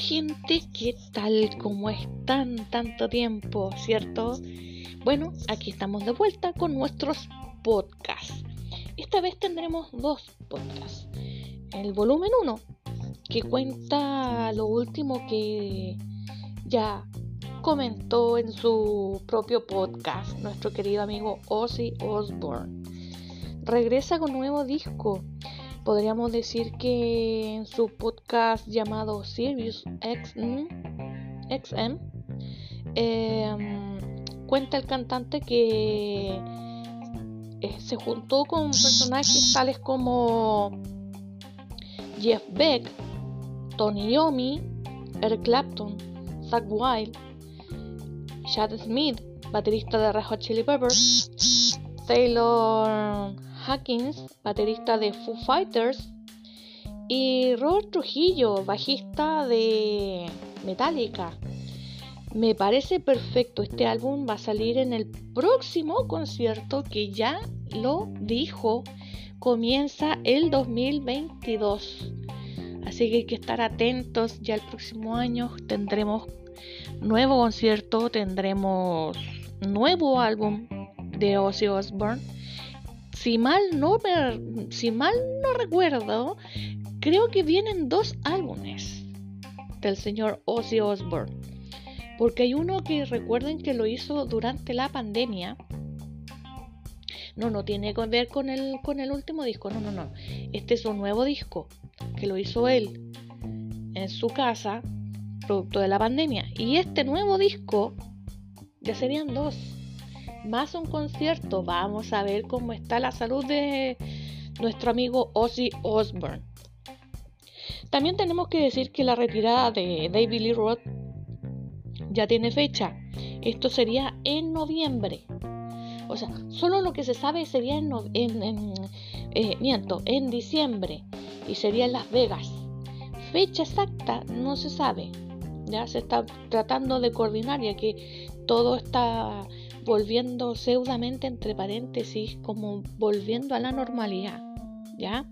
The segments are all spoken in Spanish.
Gente, ¿qué tal? ¿Cómo están? Tanto tiempo, ¿cierto? Bueno, aquí estamos de vuelta con nuestros podcasts. Esta vez tendremos dos podcasts. El volumen 1, que cuenta lo último que ya comentó en su propio podcast nuestro querido amigo Ozzy Osbourne. Regresa con nuevo disco podríamos decir que en su podcast llamado Sirius XM, em, cuenta el cantante que eh, se juntó con personajes tales como Jeff Beck, Tony Yomi, Eric Clapton, Zach Wild, Chad Smith, baterista de Red Hot Chili Peppers, Taylor Hawkins, baterista de Foo Fighters, y Robert Trujillo, bajista de Metallica. Me parece perfecto, este álbum va a salir en el próximo concierto que ya lo dijo, comienza el 2022. Así que hay que estar atentos, ya el próximo año tendremos nuevo concierto, tendremos nuevo álbum de Ozzy Osbourne si mal no si mal no recuerdo, creo que vienen dos álbumes del señor Ozzy Osbourne. Porque hay uno que recuerden que lo hizo durante la pandemia. No, no tiene que ver con el, con el último disco, no, no, no. Este es un nuevo disco que lo hizo él en su casa, producto de la pandemia. Y este nuevo disco ya serían dos más un concierto, vamos a ver cómo está la salud de nuestro amigo Ozzy Osbourne. También tenemos que decir que la retirada de David Lee Roth ya tiene fecha. Esto sería en noviembre. O sea, solo lo que se sabe sería en, eh, en diciembre y sería en Las Vegas. Fecha exacta no se sabe. Ya se está tratando de coordinar ya que todo está volviendo seudamente entre paréntesis, como volviendo a la normalidad, ¿ya?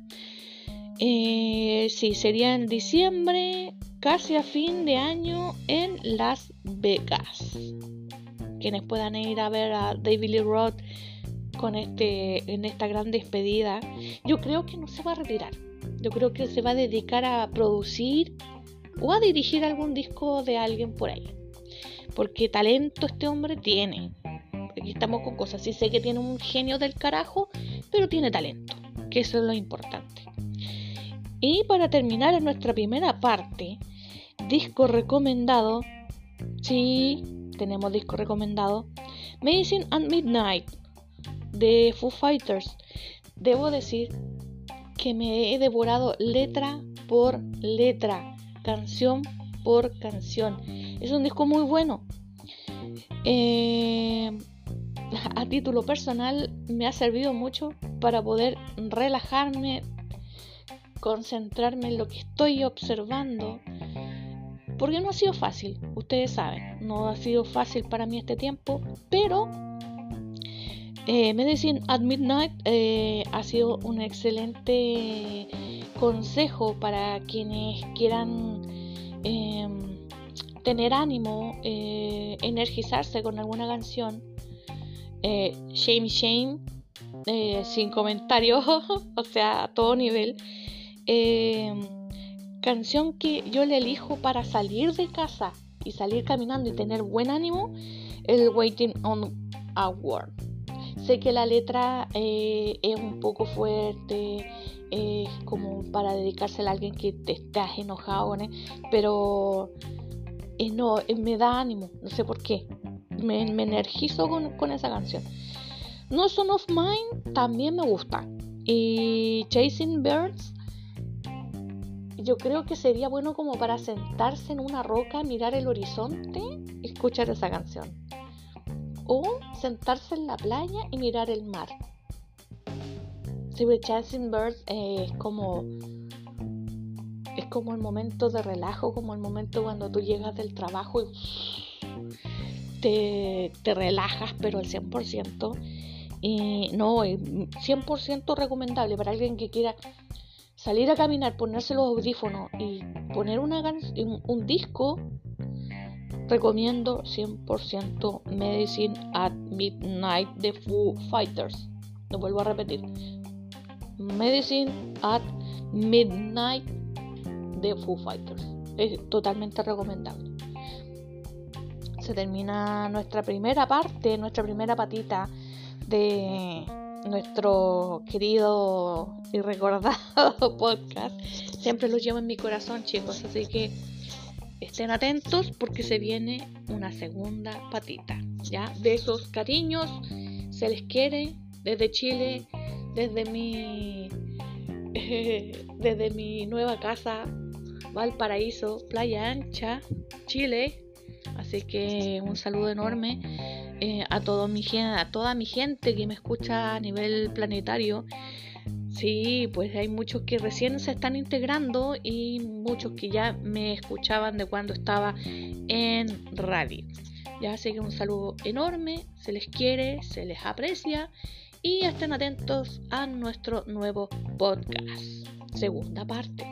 Eh, sí, sería en diciembre, casi a fin de año en Las Vegas. Quienes puedan ir a ver a David Lee Roth con este, en esta gran despedida, yo creo que no se va a retirar. Yo creo que se va a dedicar a producir o a dirigir algún disco de alguien por ahí. Porque talento este hombre tiene aquí estamos con cosas. Sí sé que tiene un genio del carajo, pero tiene talento, que eso es lo importante. Y para terminar en nuestra primera parte, disco recomendado. Sí, tenemos disco recomendado. Medicine at Midnight de Foo Fighters. Debo decir que me he devorado letra por letra, canción por canción. Es un disco muy bueno. Eh, a título personal me ha servido mucho para poder relajarme, concentrarme en lo que estoy observando, porque no ha sido fácil, ustedes saben, no ha sido fácil para mí este tiempo, pero eh, Medicine at Midnight eh, ha sido un excelente consejo para quienes quieran em, tener ánimo, eh, energizarse con alguna canción shame Shame, sin comentarios, o sea, a todo nivel. Em, canción que yo le elijo para salir de casa y salir caminando y tener buen ánimo, el Waiting on a Word. Sé que la letra eh, es un poco fuerte, es como para dedicársela a alguien que te estás enojado, pero no, me da ánimo, no sé por qué me, energizo con, esa canción. No Son of Mine también me gusta. Y Chasing Birds, yo creo que sería bueno como para sentarse en una roca, mirar el horizonte y escuchar esa canción. O sentarse en la playa y mirar el mar. Sí, Chasing Birds es como es como el momento de relajo, como el momento cuando tú llegas del trabajo y te, relajas, pero al 100%. Y no, 100% recomendable para alguien que quiera salir a caminar, ponerse los audífonos y poner una un, un disco, recomiendo 100% Medicine at Midnight de Foo Fighters. Lo vuelvo a repetir. Medicine at Midnight de Foo Fighters. Es totalmente recomendable. Se termina nuestra primera parte, nuestra primera patita de nuestro querido y recordado podcast. Siempre lo llevo en mi corazón, chicos. Así que estén atentos porque se viene una segunda patita. ¿Ya? Besos, cariños. Se les quiere desde Chile, desde mi. desde mi nueva casa, Valparaíso, Playa Ancha, Chile. Así que un saludo enorme eh, a, mi, a toda mi gente que me escucha a nivel planetario. Sí, pues hay muchos que recién se están integrando y muchos que ya me escuchaban de cuando estaba en radio. Ya sé que un saludo enorme, se les quiere, se les aprecia y estén atentos a nuestro nuevo podcast, segunda parte.